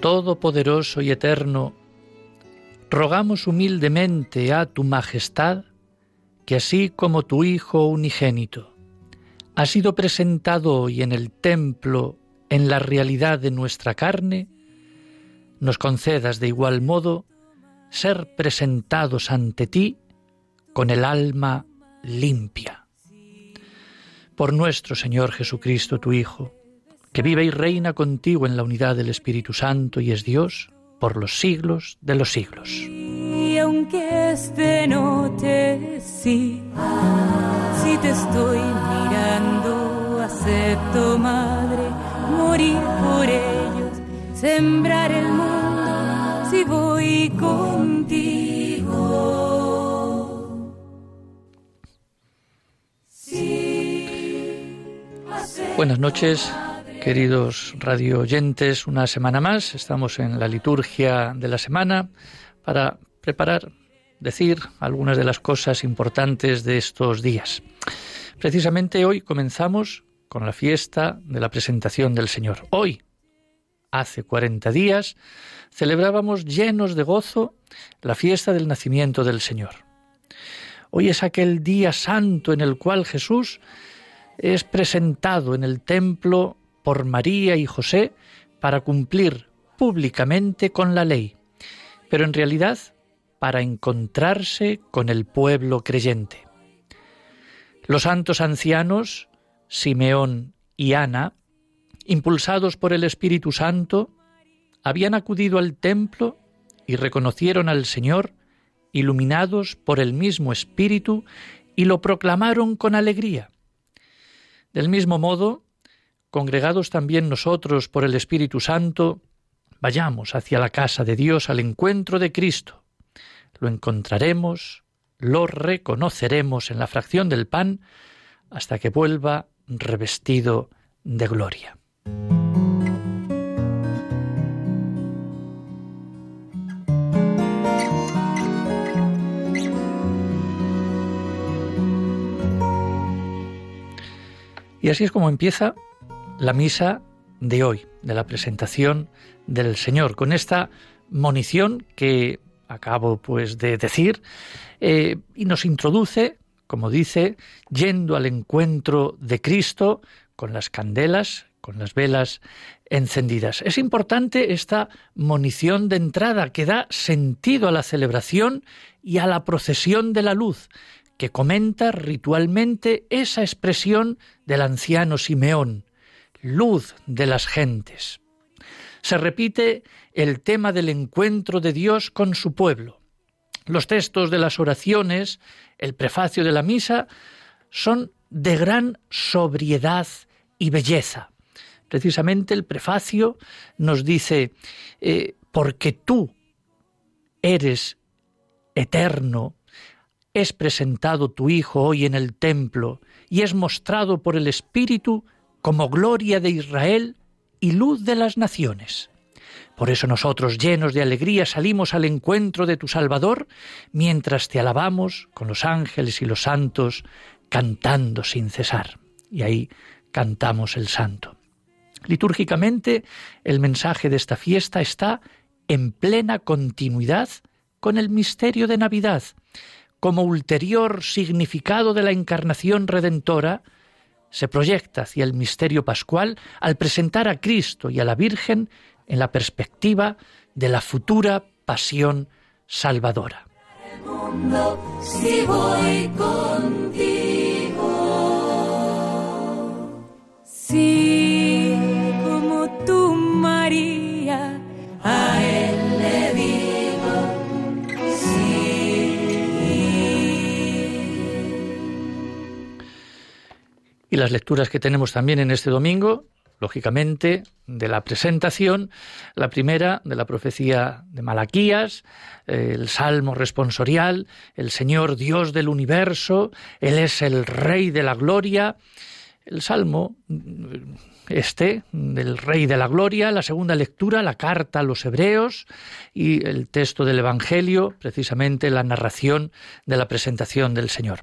Todopoderoso y Eterno, rogamos humildemente a tu Majestad que así como tu Hijo unigénito ha sido presentado hoy en el templo en la realidad de nuestra carne, nos concedas de igual modo ser presentados ante ti con el alma limpia. Por nuestro Señor Jesucristo, tu Hijo, que vive y reina contigo en la unidad del Espíritu Santo y es Dios por los siglos de los siglos. Y aunque este no te sí, si te estoy mirando, acepto, Madre, morir por ellos, sembrar el mundo, si voy contigo. Buenas noches, Queridos radio oyentes, una semana más estamos en la liturgia de la semana para preparar, decir algunas de las cosas importantes de estos días. Precisamente hoy comenzamos con la fiesta de la presentación del Señor. Hoy, hace 40 días, celebrábamos llenos de gozo la fiesta del nacimiento del Señor. Hoy es aquel día santo en el cual Jesús es presentado en el templo por María y José para cumplir públicamente con la ley, pero en realidad para encontrarse con el pueblo creyente. Los santos ancianos, Simeón y Ana, impulsados por el Espíritu Santo, habían acudido al templo y reconocieron al Señor, iluminados por el mismo Espíritu, y lo proclamaron con alegría. Del mismo modo, congregados también nosotros por el Espíritu Santo, vayamos hacia la casa de Dios al encuentro de Cristo. Lo encontraremos, lo reconoceremos en la fracción del pan, hasta que vuelva revestido de gloria. Y así es como empieza la misa de hoy, de la presentación del Señor, con esta monición que acabo pues de decir, eh, y nos introduce, como dice, yendo al encuentro de Cristo con las candelas, con las velas encendidas. Es importante esta monición de entrada que da sentido a la celebración y a la procesión de la luz, que comenta ritualmente esa expresión del anciano Simeón, luz de las gentes. Se repite el tema del encuentro de Dios con su pueblo. Los textos de las oraciones, el prefacio de la misa, son de gran sobriedad y belleza. Precisamente el prefacio nos dice, eh, porque tú eres eterno, es presentado tu Hijo hoy en el templo y es mostrado por el Espíritu como gloria de Israel y luz de las naciones. Por eso nosotros, llenos de alegría, salimos al encuentro de tu Salvador, mientras te alabamos con los ángeles y los santos, cantando sin cesar. Y ahí cantamos el santo. Litúrgicamente, el mensaje de esta fiesta está en plena continuidad con el misterio de Navidad, como ulterior significado de la encarnación redentora, se proyecta hacia el misterio pascual al presentar a Cristo y a la Virgen en la perspectiva de la futura pasión salvadora. como María, las lecturas que tenemos también en este domingo, lógicamente, de la presentación, la primera de la profecía de Malaquías, el salmo responsorial, el Señor Dios del universo, Él es el Rey de la gloria, el salmo este del Rey de la Gloria, la segunda lectura, la carta a los hebreos y el texto del Evangelio, precisamente la narración de la presentación del Señor.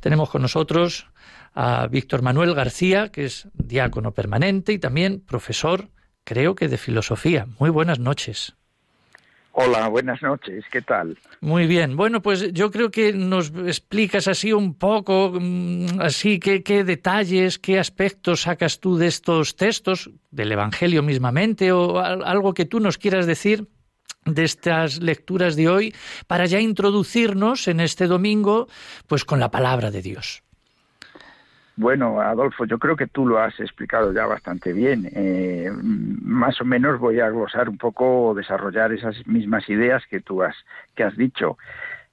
Tenemos con nosotros a Víctor Manuel García, que es diácono permanente y también profesor, creo que de filosofía. Muy buenas noches. Hola, buenas noches, ¿qué tal? Muy bien, bueno, pues yo creo que nos explicas así un poco, mm, así, qué, qué detalles, qué aspectos sacas tú de estos textos, del Evangelio mismamente, o algo que tú nos quieras decir de estas lecturas de hoy, para ya introducirnos en este domingo, pues con la palabra de Dios. Bueno, Adolfo, yo creo que tú lo has explicado ya bastante bien. Eh, más o menos voy a glosar un poco, desarrollar esas mismas ideas que tú has, que has dicho.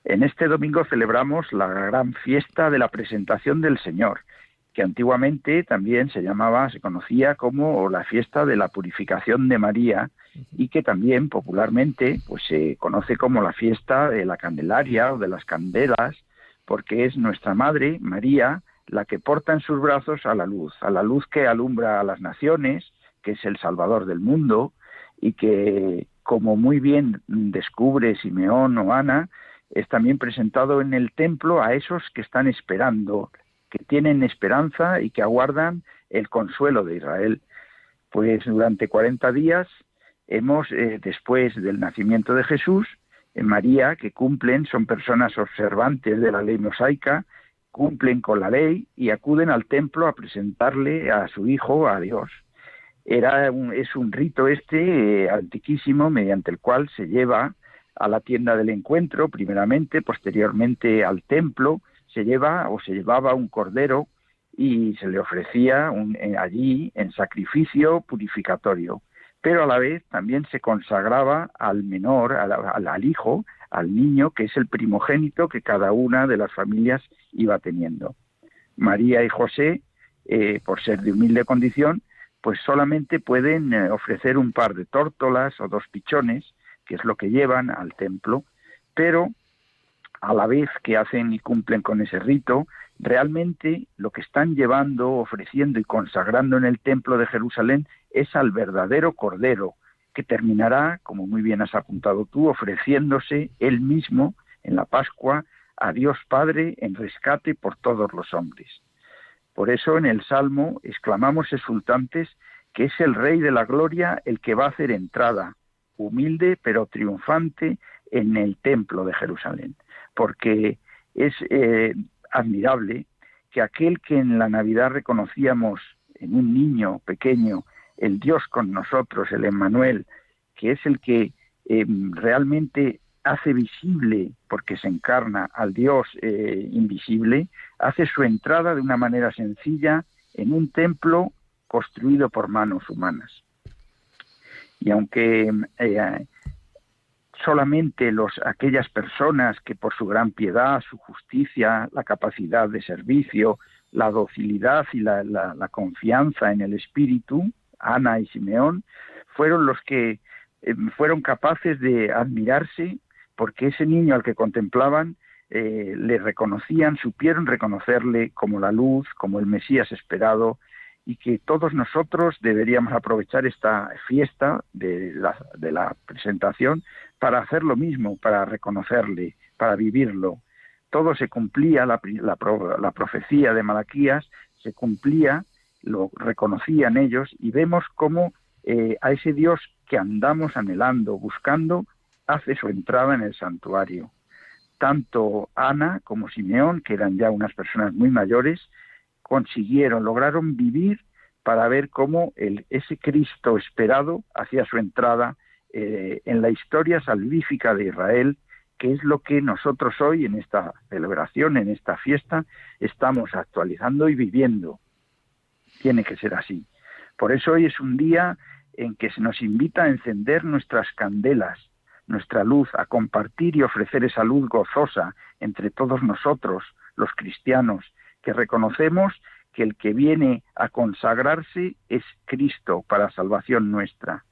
En este domingo celebramos la gran fiesta de la presentación del Señor, que antiguamente también se llamaba, se conocía como la fiesta de la purificación de María y que también popularmente pues se conoce como la fiesta de la Candelaria o de las candelas, porque es nuestra madre María la que porta en sus brazos a la luz, a la luz que alumbra a las naciones, que es el Salvador del mundo, y que, como muy bien descubre Simeón o Ana, es también presentado en el templo a esos que están esperando, que tienen esperanza y que aguardan el consuelo de Israel. Pues durante 40 días hemos, eh, después del nacimiento de Jesús, en María, que cumplen, son personas observantes de la ley mosaica, cumplen con la ley y acuden al templo a presentarle a su hijo a Dios. Era es un rito este eh, antiquísimo mediante el cual se lleva a la tienda del encuentro, primeramente, posteriormente al templo, se lleva o se llevaba un cordero y se le ofrecía eh, allí en sacrificio purificatorio, pero a la vez también se consagraba al menor, al hijo, al niño, que es el primogénito que cada una de las familias iba teniendo. María y José, eh, por ser de humilde condición, pues solamente pueden eh, ofrecer un par de tórtolas o dos pichones, que es lo que llevan al templo, pero a la vez que hacen y cumplen con ese rito, realmente lo que están llevando, ofreciendo y consagrando en el templo de Jerusalén es al verdadero Cordero, que terminará, como muy bien has apuntado tú, ofreciéndose él mismo en la Pascua a Dios Padre en rescate por todos los hombres. Por eso en el Salmo exclamamos exultantes que es el Rey de la Gloria el que va a hacer entrada, humilde pero triunfante, en el templo de Jerusalén. Porque es eh, admirable que aquel que en la Navidad reconocíamos en un niño pequeño el Dios con nosotros, el Emmanuel, que es el que eh, realmente hace visible, porque se encarna al Dios eh, invisible, hace su entrada de una manera sencilla en un templo construido por manos humanas. Y aunque eh, solamente los, aquellas personas que por su gran piedad, su justicia, la capacidad de servicio, la docilidad y la confianza en el Espíritu, Ana y Simeón, fueron los que eh, fueron capaces de admirarse porque ese niño al que contemplaban eh, le reconocían, supieron reconocerle como la luz, como el Mesías esperado, y que todos nosotros deberíamos aprovechar esta fiesta de la, de la presentación para hacer lo mismo, para reconocerle, para vivirlo. Todo se cumplía, la, la, la profecía de Malaquías se cumplía lo reconocían ellos y vemos cómo eh, a ese Dios que andamos anhelando, buscando, hace su entrada en el santuario. Tanto Ana como Simeón, que eran ya unas personas muy mayores, consiguieron, lograron vivir para ver cómo el, ese Cristo esperado hacía su entrada eh, en la historia salvífica de Israel, que es lo que nosotros hoy en esta celebración, en esta fiesta, estamos actualizando y viviendo tiene que ser así. Por eso hoy es un día en que se nos invita a encender nuestras candelas, nuestra luz, a compartir y ofrecer esa luz gozosa entre todos nosotros, los cristianos, que reconocemos que el que viene a consagrarse es Cristo para salvación nuestra.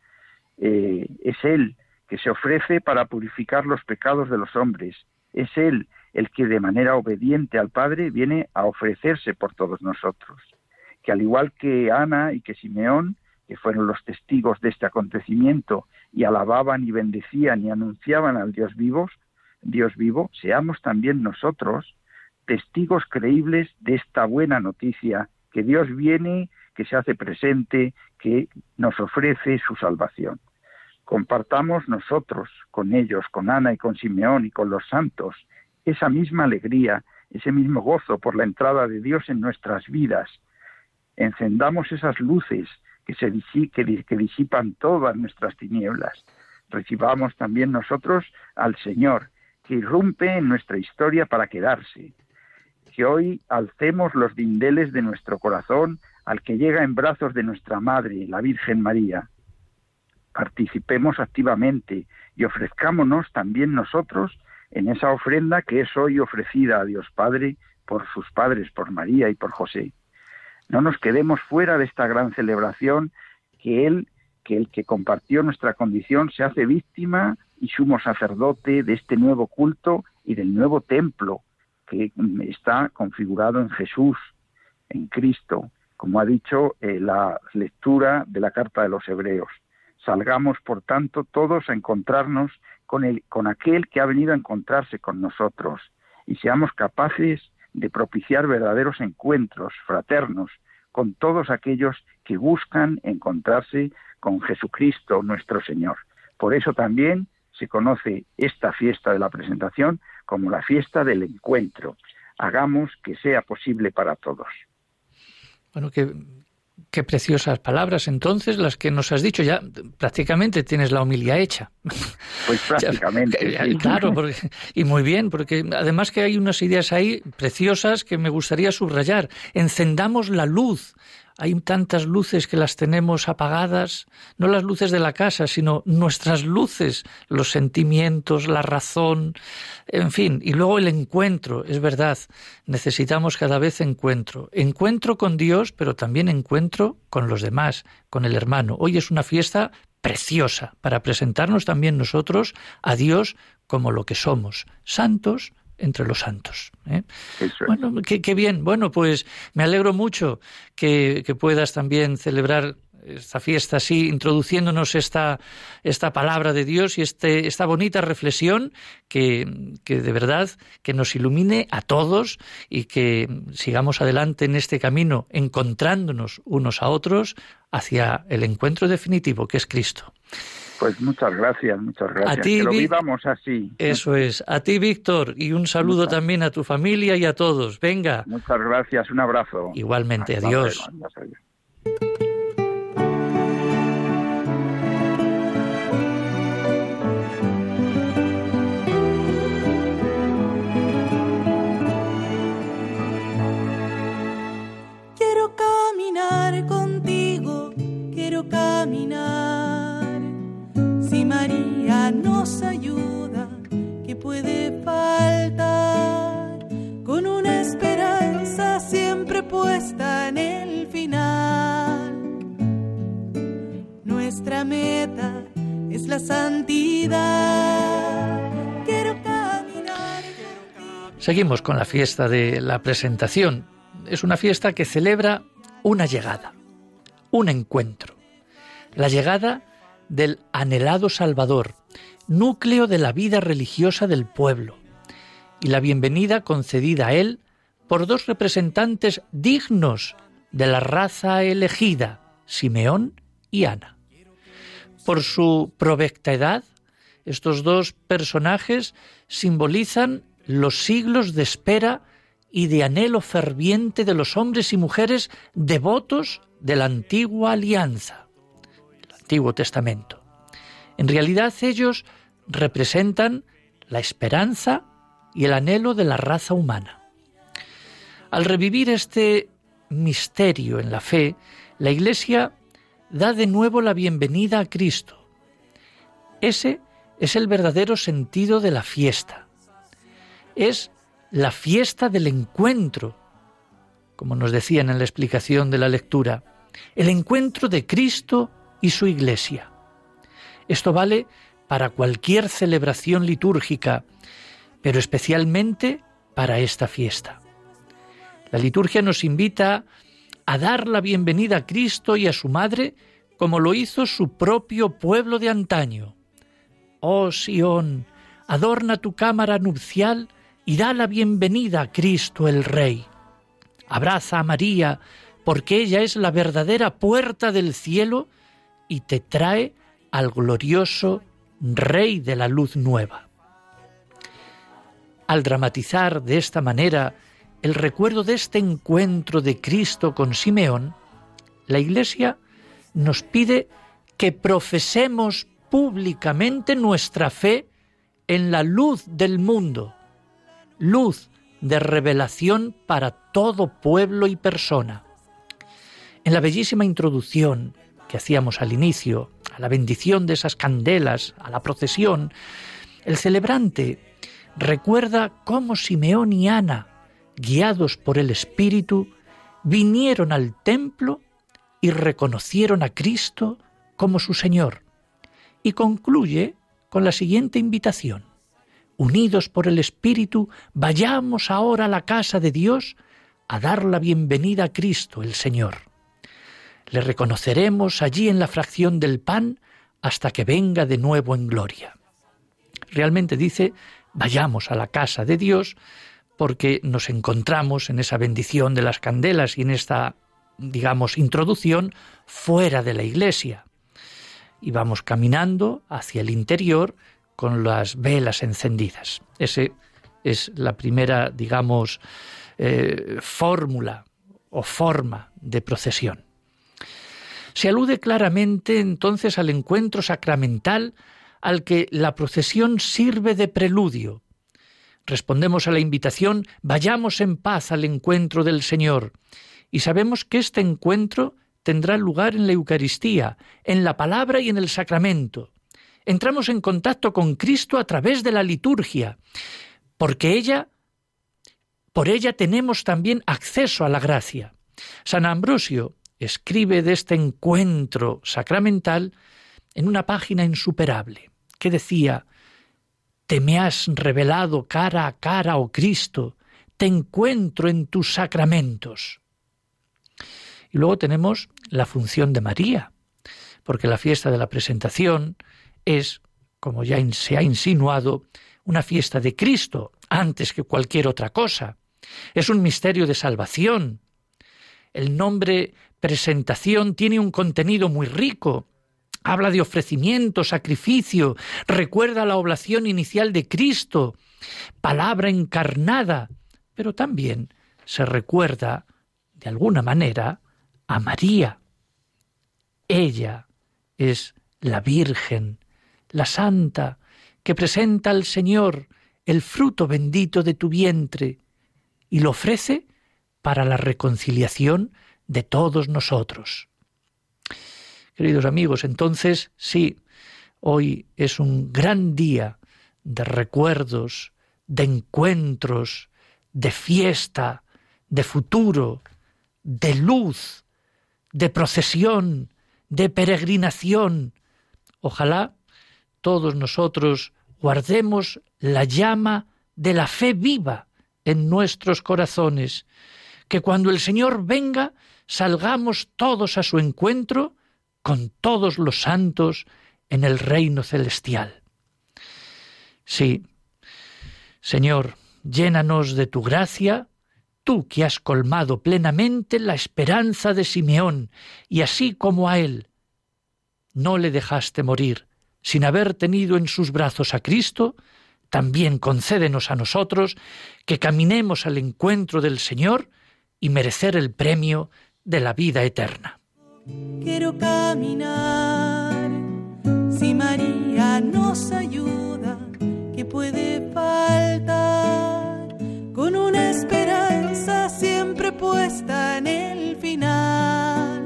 Eh, es Él que se ofrece para purificar los pecados de los hombres. Es Él el que de manera obediente al Padre viene a ofrecerse por todos nosotros. Que al igual que Ana y que Simeón, que fueron los testigos de este acontecimiento y alababan y bendecían y anunciaban al Dios vivo, Dios vivo, seamos también nosotros testigos creíbles de esta buena noticia, que Dios viene, que se hace presente, que nos ofrece su salvación. Compartamos nosotros con ellos, con Ana y con Simeón y con los santos, esa misma alegría, ese mismo gozo por la entrada de Dios en nuestras vidas. Encendamos esas luces que, que disipan todas nuestras tinieblas. Recibamos también nosotros al Señor, que irrumpe en nuestra historia para quedarse. Que hoy alcemos los dindeles de nuestro corazón al que llega en brazos de nuestra Madre, la Virgen María. Participemos activamente y ofrezcámonos también nosotros en esa ofrenda que es hoy ofrecida a Dios Padre por sus padres, por María y por José. No nos quedemos fuera de esta gran celebración que Él, que el que compartió nuestra condición, se hace víctima y sumo sacerdote de este nuevo culto y del nuevo templo que está configurado en Jesús, en Cristo, como ha dicho eh, la lectura de la carta de los Hebreos. Salgamos, por tanto, todos a encontrarnos con, el, con aquel que ha venido a encontrarse con nosotros y seamos capaces de propiciar verdaderos encuentros fraternos con todos aquellos que buscan encontrarse con Jesucristo nuestro Señor. Por eso también se conoce esta fiesta de la presentación como la fiesta del encuentro. Hagamos que sea posible para todos. Bueno, Qué preciosas palabras entonces las que nos has dicho. Ya prácticamente tienes la homilía hecha. Pues prácticamente. Claro, y muy bien, porque además que hay unas ideas ahí preciosas que me gustaría subrayar. Encendamos la luz hay tantas luces que las tenemos apagadas, no las luces de la casa, sino nuestras luces, los sentimientos, la razón, en fin, y luego el encuentro, es verdad, necesitamos cada vez encuentro, encuentro con Dios, pero también encuentro con los demás, con el hermano. Hoy es una fiesta preciosa para presentarnos también nosotros a Dios como lo que somos, santos, entre los santos. ¿eh? Bueno, qué, bien. Bueno, pues me alegro mucho que, puedas también celebrar esta fiesta así, introduciéndonos esta, esta palabra de Dios y este, esta bonita reflexión que, que, de verdad que nos ilumine a todos y que sigamos adelante en este camino, encontrándonos unos a otros hacia el encuentro definitivo que es Cristo. Pues muchas gracias, muchas gracias. A ti, que lo vivamos así. Eso es. A ti, Víctor, y un saludo también a tu familia y a todos. Venga. Muchas gracias, un abrazo. Igualmente, adiós. Quiero caminar contigo, quiero caminar María nos ayuda, que puede faltar? Con una esperanza siempre puesta en el final. Nuestra meta es la santidad. Quiero caminar. Seguimos con la fiesta de la presentación. Es una fiesta que celebra una llegada, un encuentro. La llegada del anhelado Salvador, núcleo de la vida religiosa del pueblo, y la bienvenida concedida a él por dos representantes dignos de la raza elegida, Simeón y Ana. Por su provecta edad, estos dos personajes simbolizan los siglos de espera y de anhelo ferviente de los hombres y mujeres devotos de la antigua alianza. Antiguo Testamento. En realidad ellos representan la esperanza y el anhelo de la raza humana. Al revivir este misterio en la fe, la Iglesia da de nuevo la bienvenida a Cristo. Ese es el verdadero sentido de la fiesta. Es la fiesta del encuentro, como nos decían en la explicación de la lectura, el encuentro de Cristo y su Iglesia. Esto vale para cualquier celebración litúrgica, pero especialmente para esta fiesta. La liturgia nos invita a dar la bienvenida a Cristo y a su Madre como lo hizo su propio pueblo de antaño. Oh Sión, adorna tu cámara nupcial y da la bienvenida a Cristo el Rey. Abraza a María, porque ella es la verdadera puerta del cielo y te trae al glorioso Rey de la luz nueva. Al dramatizar de esta manera el recuerdo de este encuentro de Cristo con Simeón, la Iglesia nos pide que profesemos públicamente nuestra fe en la luz del mundo, luz de revelación para todo pueblo y persona. En la bellísima introducción que hacíamos al inicio, a la bendición de esas candelas, a la procesión, el celebrante recuerda cómo Simeón y Ana, guiados por el Espíritu, vinieron al templo y reconocieron a Cristo como su Señor. Y concluye con la siguiente invitación. Unidos por el Espíritu, vayamos ahora a la casa de Dios a dar la bienvenida a Cristo el Señor. Le reconoceremos allí en la fracción del pan hasta que venga de nuevo en gloria. Realmente dice, vayamos a la casa de Dios porque nos encontramos en esa bendición de las candelas y en esta, digamos, introducción fuera de la iglesia. Y vamos caminando hacia el interior con las velas encendidas. Ese es la primera, digamos, eh, fórmula o forma de procesión. Se alude claramente entonces al encuentro sacramental al que la procesión sirve de preludio. Respondemos a la invitación, vayamos en paz al encuentro del Señor, y sabemos que este encuentro tendrá lugar en la Eucaristía, en la palabra y en el sacramento. Entramos en contacto con Cristo a través de la liturgia, porque ella por ella tenemos también acceso a la gracia. San Ambrosio escribe de este encuentro sacramental en una página insuperable, que decía, Te me has revelado cara a cara, oh Cristo, te encuentro en tus sacramentos. Y luego tenemos la función de María, porque la fiesta de la presentación es, como ya se ha insinuado, una fiesta de Cristo antes que cualquier otra cosa. Es un misterio de salvación. El nombre presentación tiene un contenido muy rico. Habla de ofrecimiento, sacrificio, recuerda la oblación inicial de Cristo, palabra encarnada, pero también se recuerda, de alguna manera, a María. Ella es la Virgen, la Santa, que presenta al Señor el fruto bendito de tu vientre, y lo ofrece para la reconciliación de todos nosotros. Queridos amigos, entonces sí, hoy es un gran día de recuerdos, de encuentros, de fiesta, de futuro, de luz, de procesión, de peregrinación. Ojalá todos nosotros guardemos la llama de la fe viva en nuestros corazones, que cuando el Señor venga salgamos todos a su encuentro con todos los santos en el reino celestial. Sí, Señor, llénanos de tu gracia, tú que has colmado plenamente la esperanza de Simeón, y así como a él no le dejaste morir sin haber tenido en sus brazos a Cristo, también concédenos a nosotros que caminemos al encuentro del Señor y merecer el premio de la vida eterna. Quiero caminar, si María nos ayuda, que puede faltar, con una esperanza siempre puesta en el final.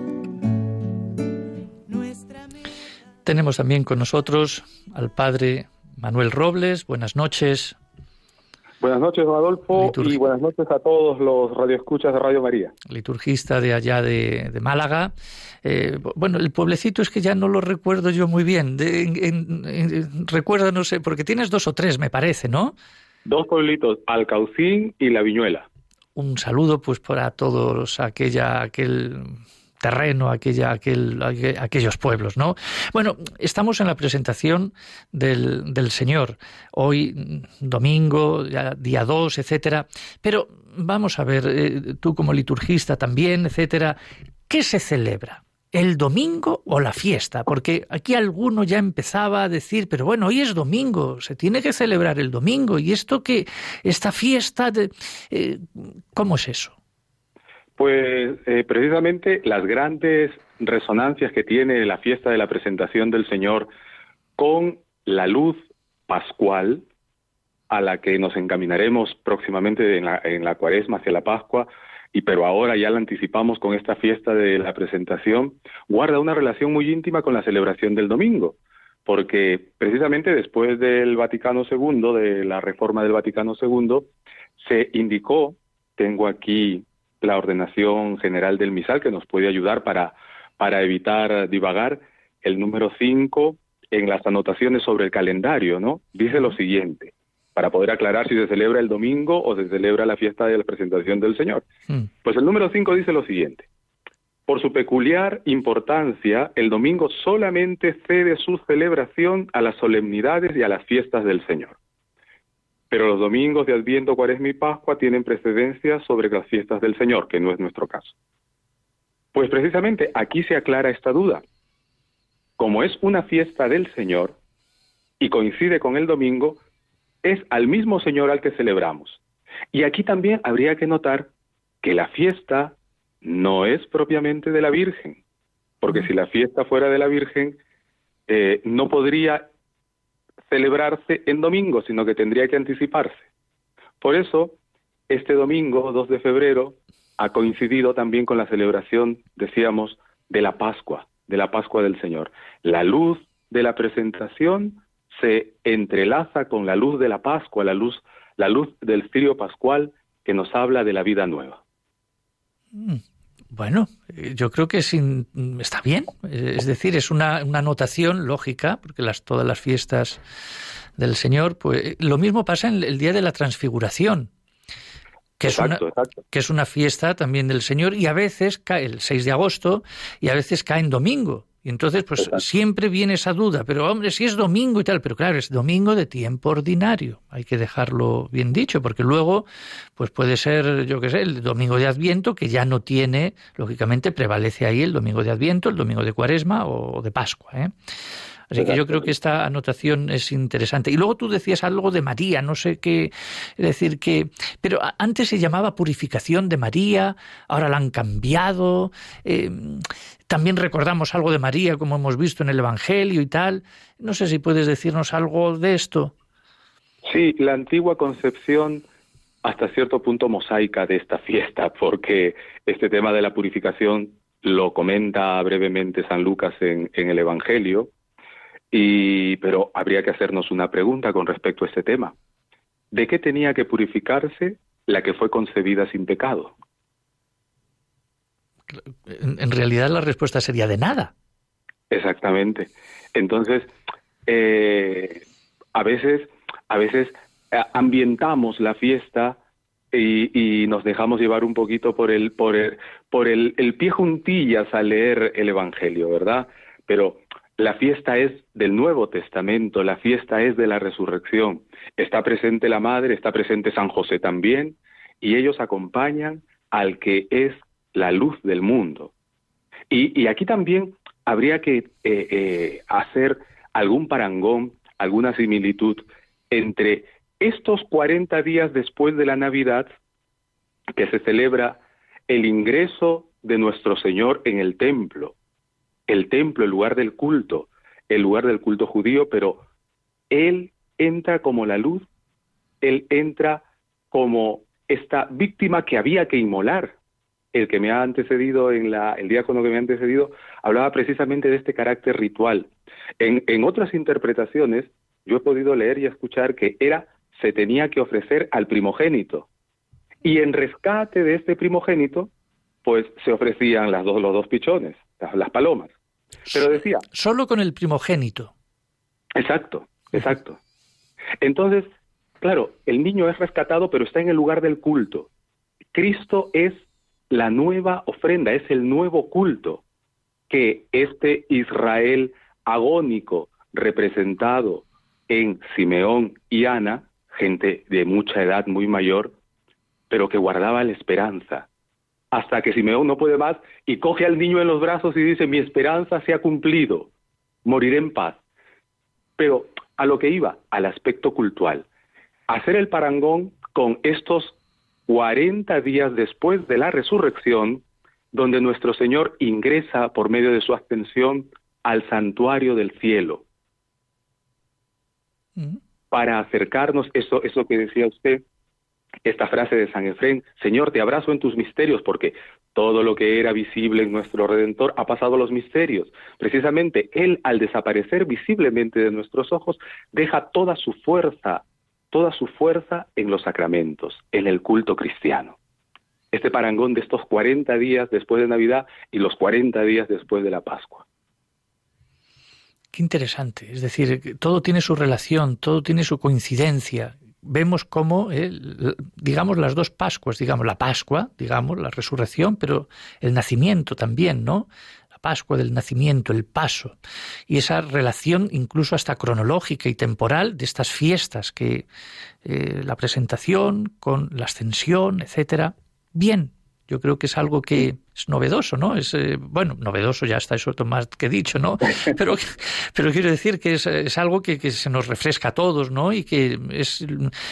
Tenemos también con nosotros al Padre Manuel Robles, buenas noches. Buenas noches, don Adolfo, y buenas noches a todos los radioescuchas de Radio María. Liturgista de allá de, Málaga. Eh, bueno, el pueblecito es que ya no lo recuerdo yo muy bien. recuerdo, no sé, porque tienes dos o tres, me parece, ¿no? Dos pueblitos, Alcaucín y La Viñuela. Un saludo, pues, para todos aquella, aquel terreno, aquella, aquel, aquellos pueblos, ¿no? Bueno, estamos en la presentación del, del Señor, hoy domingo, día 2, etcétera, pero vamos a ver, eh, tú como liturgista también, etcétera, ¿qué se celebra? ¿El domingo o la fiesta? Porque aquí alguno ya empezaba a decir, pero bueno, hoy es domingo, se tiene que celebrar el domingo, y esto que, esta fiesta, de, eh, ¿cómo es eso? Pues eh, precisamente las grandes resonancias que tiene la fiesta de la presentación del Señor con la luz pascual a la que nos encaminaremos próximamente en la, en la cuaresma hacia la Pascua, y pero ahora ya la anticipamos con esta fiesta de la presentación, guarda una relación muy íntima con la celebración del domingo, porque precisamente después del Vaticano II, de la reforma del Vaticano II, se indicó, tengo aquí la ordenación general del misal que nos puede ayudar para, para evitar divagar. El número 5 en las anotaciones sobre el calendario, ¿no? Dice lo siguiente, para poder aclarar si se celebra el domingo o se celebra la fiesta de la presentación del Señor. Hmm. Pues el número 5 dice lo siguiente, por su peculiar importancia, el domingo solamente cede su celebración a las solemnidades y a las fiestas del Señor. Pero los domingos de Adviento, Cuaresma y Pascua tienen precedencia sobre las fiestas del Señor, que no es nuestro caso. Pues precisamente aquí se aclara esta duda. Como es una fiesta del Señor y coincide con el domingo, es al mismo Señor al que celebramos. Y aquí también habría que notar que la fiesta no es propiamente de la Virgen, porque si la fiesta fuera de la Virgen, eh, no podría celebrarse en domingo, sino que tendría que anticiparse. Por eso, este domingo, 2 de febrero, ha coincidido también con la celebración, decíamos, de la Pascua, de la Pascua del Señor. La luz de la presentación se entrelaza con la luz de la Pascua, la luz, la luz del frío pascual que nos habla de la vida nueva. Mm. Bueno, eh, yo creo que está bien. Es decir, es una, anotación lógica, porque las, todas las fiestas del Señor, pues eh, lo mismo pasa en el día de la transfiguración. Que es, una, que es una fiesta también del Señor y a veces cae el 6 de agosto y a veces cae en domingo. Entonces, pues siempre viene esa duda, pero hombre, si es domingo y tal, pero claro, es domingo de tiempo ordinario, hay que dejarlo bien dicho, porque luego, pues puede ser, yo qué sé, el domingo de Adviento, que ya no tiene, lógicamente prevalece ahí el domingo de Adviento, el domingo de Cuaresma o de Pascua. ¿eh? Así que yo creo que esta anotación es interesante. Y luego tú decías algo de María, no sé qué decir que, pero antes se llamaba purificación de María, ahora la han cambiado. Eh, también recordamos algo de María, como hemos visto en el Evangelio y tal. No sé si puedes decirnos algo de esto. Sí, la antigua concepción hasta cierto punto mosaica de esta fiesta, porque este tema de la purificación lo comenta brevemente San Lucas en, en el Evangelio, y, pero habría que hacernos una pregunta con respecto a este tema. ¿De qué tenía que purificarse la que fue concebida sin pecado? en realidad la respuesta sería de nada. Exactamente. Entonces, eh, a veces, a veces eh, ambientamos la fiesta y, nos dejamos llevar un poquito por el, por el, por el, el pie juntillas al leer el Evangelio, ¿verdad? Pero la fiesta es del Nuevo Testamento, la fiesta es de la resurrección. Está presente la Madre, está presente San José también, y ellos acompañan al que es la luz del mundo. Y, aquí también habría que eh, eh, hacer algún parangón, alguna similitud entre estos 40 días después de la Navidad, que se celebra el ingreso de nuestro Señor en el templo, el templo, el lugar del culto, el lugar del culto judío, pero Él entra como la luz, Él entra como esta víctima que había que inmolar, el que me ha antecedido, en la, el diácono que me ha antecedido, hablaba precisamente de este carácter ritual. En, en otras interpretaciones, yo he podido leer y escuchar que era se tenía que ofrecer al primogénito. Y en rescate de este primogénito, pues se ofrecían las dos, los dos pichones, las, palomas. Pero decía... Solo con el primogénito. Exacto, exacto. Entonces, claro, el niño es rescatado, pero está en el lugar del culto. Cristo es la nueva ofrenda, es el nuevo culto que este Israel agónico representado en Simeón y Ana, gente de mucha edad, muy mayor, pero que guardaba la esperanza, hasta que Simeón no puede más y coge al niño en los brazos y dice, mi esperanza se ha cumplido, moriré en paz. Pero a lo que iba, al aspecto cultural, hacer el parangón con estos 40 días después de la resurrección, donde nuestro Señor ingresa por medio de su ascensión al santuario del cielo. Mm. Para acercarnos, eso, eso que decía usted, esta frase de San Efrén, Señor, te abrazo en tus misterios, porque todo lo que era visible en nuestro Redentor ha pasado a los misterios. Precisamente Él, al desaparecer visiblemente de nuestros ojos, deja toda su fuerza, toda su fuerza en los sacramentos, en el culto cristiano. Este parangón de estos 40 días después de Navidad y los 40 días después de la Pascua. Qué interesante. Es decir, todo tiene su relación, todo tiene su coincidencia. Vemos cómo, eh, digamos, las dos Pascuas, digamos, la Pascua, digamos, la resurrección, pero el nacimiento también, ¿no? La Pascua del nacimiento, el paso, y esa relación incluso hasta cronológica y temporal de estas fiestas, que eh, la presentación con la ascensión, etcétera. Bien, yo creo que es algo que es novedoso, ¿no? Es, eh, bueno, novedoso ya está eso más que dicho, ¿no? Pero, pero quiero decir que es, algo que, se nos refresca a todos, ¿no? Y que es,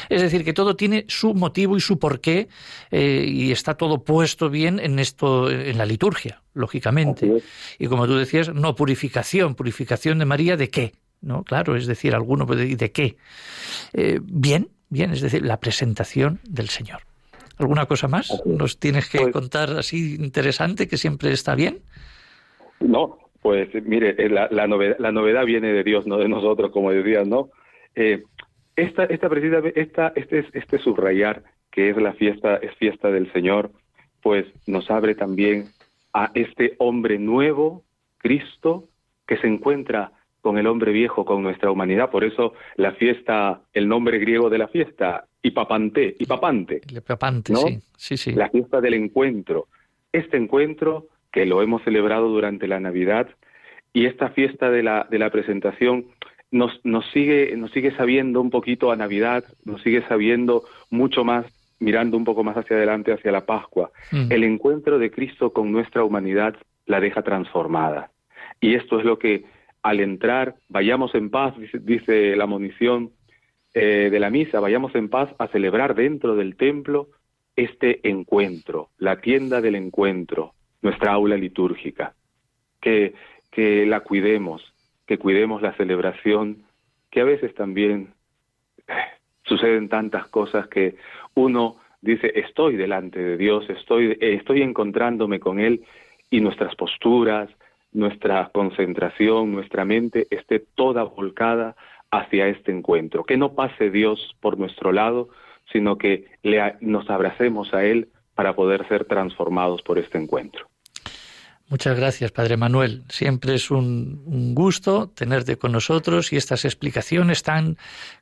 es decir, que todo tiene su motivo y su porqué eh, y está todo puesto bien en esto, en la liturgia, lógicamente. Y como tú decías, no purificación, purificación de María, ¿de qué? ¿No? Claro, es decir, alguno puede decir, ¿de qué? Eh, bien, bien, es decir, la presentación del Señor. ¿Alguna cosa más? ¿Nos tienes que pues contar así interesante que siempre está bien? No, pues mire, eh, la, la, novedad, la novedad viene de Dios, no de nosotros, como decías, ¿no? Eh, esta, esta esta, este, este subrayar que es la fiesta, es fiesta del Señor, pues nos abre también a este hombre nuevo, Cristo, que se encuentra con el hombre viejo, con nuestra humanidad. Por eso la fiesta, el nombre griego de la fiesta, Hipapante, Hipapante. Hipapante, sí, sí, sí. La fiesta del encuentro. Este encuentro que lo hemos celebrado durante la Navidad y esta fiesta de la, de la presentación nos, nos, sigue, nos sigue sabiendo un poquito a Navidad, nos sigue sabiendo mucho más, mirando un poco más hacia adelante, hacia la Pascua. Mm. El encuentro de Cristo con nuestra humanidad la deja transformada. Y esto es lo que al entrar, vayamos en paz, dice, la munición eh, de la misa, vayamos en paz a celebrar dentro del templo este encuentro, la tienda del encuentro, nuestra aula litúrgica, que, que la cuidemos, que cuidemos la celebración, que a veces también eh, suceden tantas cosas que uno dice, estoy delante de Dios, estoy, estoy encontrándome con Él y nuestras posturas, nuestra concentración, nuestra mente esté toda volcada hacia este encuentro. Que no pase Dios por nuestro lado, sino que nos abracemos a Él para poder ser transformados por este encuentro. Muchas gracias, Padre Manuel. Siempre es un, gusto tenerte con nosotros y estas explicaciones tan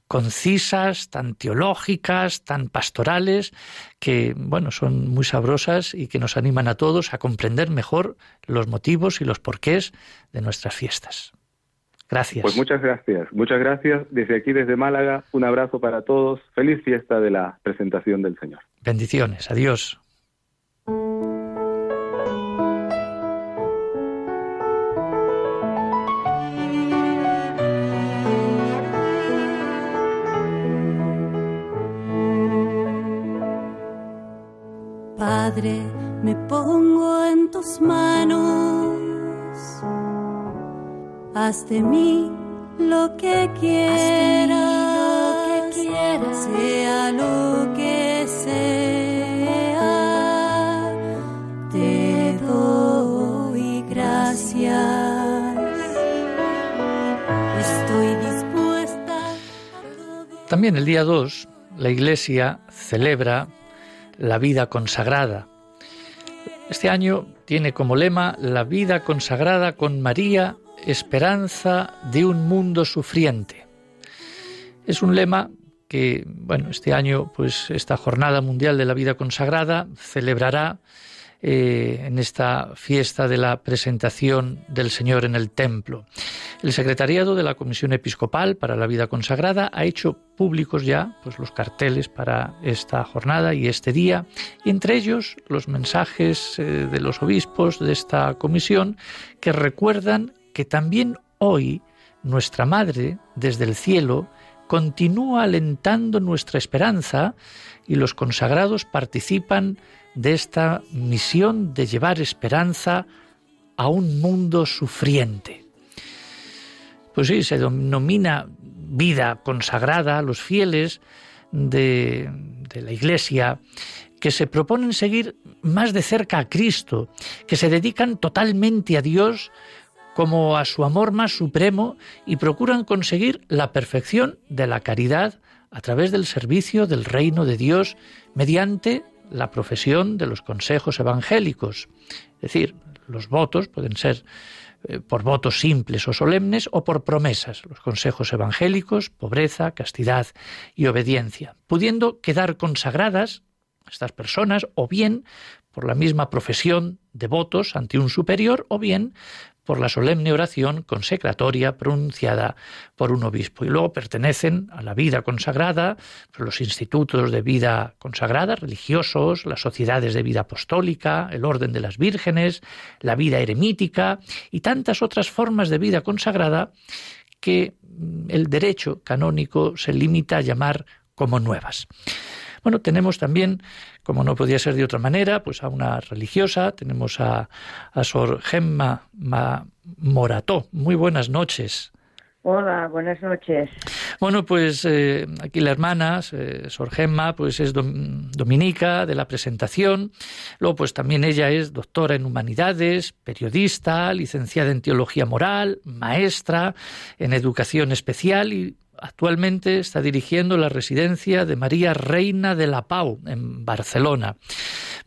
concisas, tan teológicas, tan pastorales, que, bueno, son muy sabrosas y que nos animan a todos a comprender mejor los motivos y los porqués de nuestras fiestas. Gracias. Pues muchas gracias, muchas gracias. Desde aquí, desde Málaga, un abrazo para todos. Feliz fiesta de la presentación del Señor. Bendiciones, adiós. Padre, me pongo en tus manos, haz de mí lo que quieras, sea lo que sea, te doy gracias. Estoy dispuesta. También el día 2 la Iglesia celebra la vida consagrada. Este año tiene como lema la vida consagrada con María, esperanza de un mundo sufriente. Es un lema que, bueno, este año, pues esta Jornada Mundial de la Vida Consagrada celebrará eh, en esta fiesta de la presentación del Señor en el templo. El secretariado de la Comisión Episcopal para la Vida Consagrada ha hecho públicos ya pues, los carteles para esta jornada y este día, y entre ellos los mensajes eh, de los obispos de esta comisión que recuerdan que también hoy nuestra Madre, desde el cielo, continúa alentando nuestra esperanza y los consagrados participan de esta misión de llevar esperanza a un mundo sufriente. Pues sí, se denomina vida consagrada a los fieles de, de la Iglesia que se proponen seguir más de cerca a Cristo, que se dedican totalmente a Dios como a su amor más supremo y procuran conseguir la perfección de la caridad a través del servicio del reino de Dios mediante la profesión de los consejos evangélicos. Es decir, los votos pueden ser eh, por votos simples o solemnes o por promesas, los consejos evangélicos, pobreza, castidad y obediencia, pudiendo quedar consagradas estas personas o bien por la misma profesión de votos ante un superior o bien por la solemne oración consecratoria pronunciada por un obispo. Y luego pertenecen a la vida consagrada, los institutos de vida consagrada, religiosos, las sociedades de vida apostólica, el orden de las vírgenes, la vida eremítica y tantas otras formas de vida consagrada que el derecho canónico se limita a llamar como nuevas. Bueno, tenemos también, como no podía ser de otra manera, pues a una religiosa, tenemos a, Sor Gemma Morató. Muy buenas noches. Hola, buenas noches. Bueno, pues eh, aquí la hermana, eh, Sor Gemma, pues es dominica de la presentación. Luego, pues también ella es doctora en humanidades, periodista, licenciada en teología moral, maestra en educación especial y Actualmente está dirigiendo la residencia de María Reina de la Pau en Barcelona.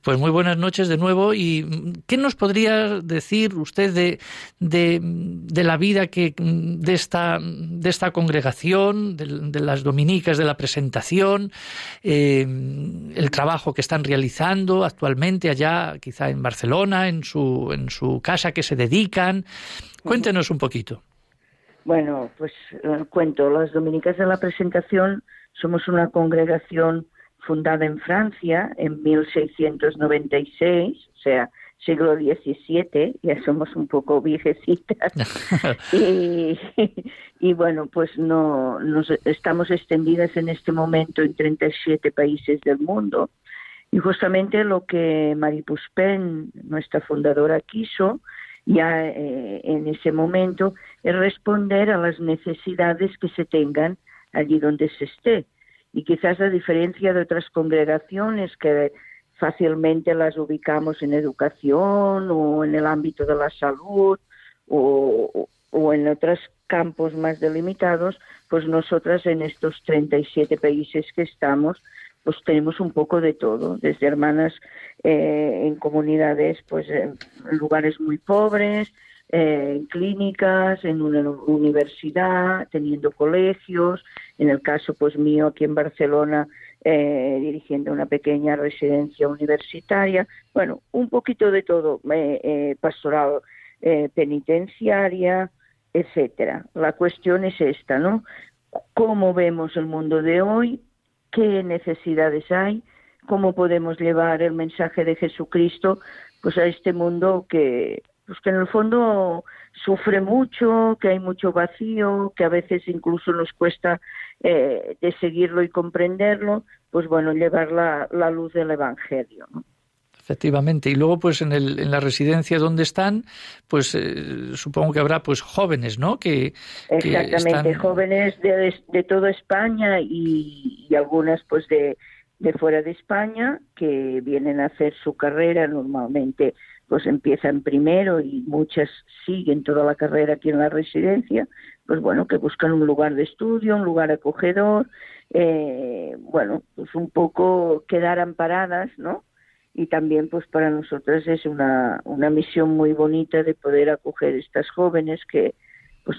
Pues muy buenas noches de nuevo. ¿Y qué nos podría decir usted de, de, la vida que, de, esta, de esta congregación, de, las dominicas de la presentación, eh, el trabajo que están realizando actualmente allá, quizá en Barcelona, en su, en su casa que se dedican? Cuéntenos un poquito. Bueno, pues eh, cuento, las Dominicas de la Presentación somos una congregación fundada en Francia en 1696, o sea, siglo XVII, ya somos un poco viejecitas. y, y, bueno, pues no nos estamos extendidas en este momento en 37 países del mundo. Y justamente lo que Marie Puspen, nuestra fundadora, quiso ya eh, en ese momento es responder a las necesidades que se tengan allí donde se esté. Y quizás a diferencia de otras congregaciones que fácilmente las ubicamos en educación o en el ámbito de la salud o, o en otros campos más delimitados, pues nosotras en estos 37 países que estamos, pues tenemos un poco de todo, desde hermanas eh, en comunidades, pues en lugares muy pobres, eh, en clínicas, en una universidad, teniendo colegios, en el caso pues mío aquí en Barcelona, eh, dirigiendo una pequeña residencia universitaria, bueno, un poquito de todo, pastoral penitenciaria, etcétera. La cuestión es esta, ¿no? ¿Cómo vemos el mundo de hoy? Qué necesidades hay, cómo podemos llevar el mensaje de Jesucristo pues a este mundo que pues que en el fondo sufre mucho, que hay mucho vacío, que a veces incluso nos cuesta eh, de seguirlo y comprenderlo, pues bueno, llevar la, luz del Evangelio. Efectivamente. Y luego, pues en, el, en la residencia donde están, pues eh, supongo que habrá pues jóvenes, ¿no? Que, Exactamente, jóvenes de, de toda España y, algunas pues de, de fuera de España que vienen a hacer su carrera normalmente pues empiezan primero y muchas siguen toda la carrera aquí en la residencia, pues bueno, que buscan un lugar de estudio, un lugar acogedor, eh, bueno, pues un poco quedar amparadas, ¿no? Y también pues para nosotros es una, una misión muy bonita de poder acoger estas jóvenes que pues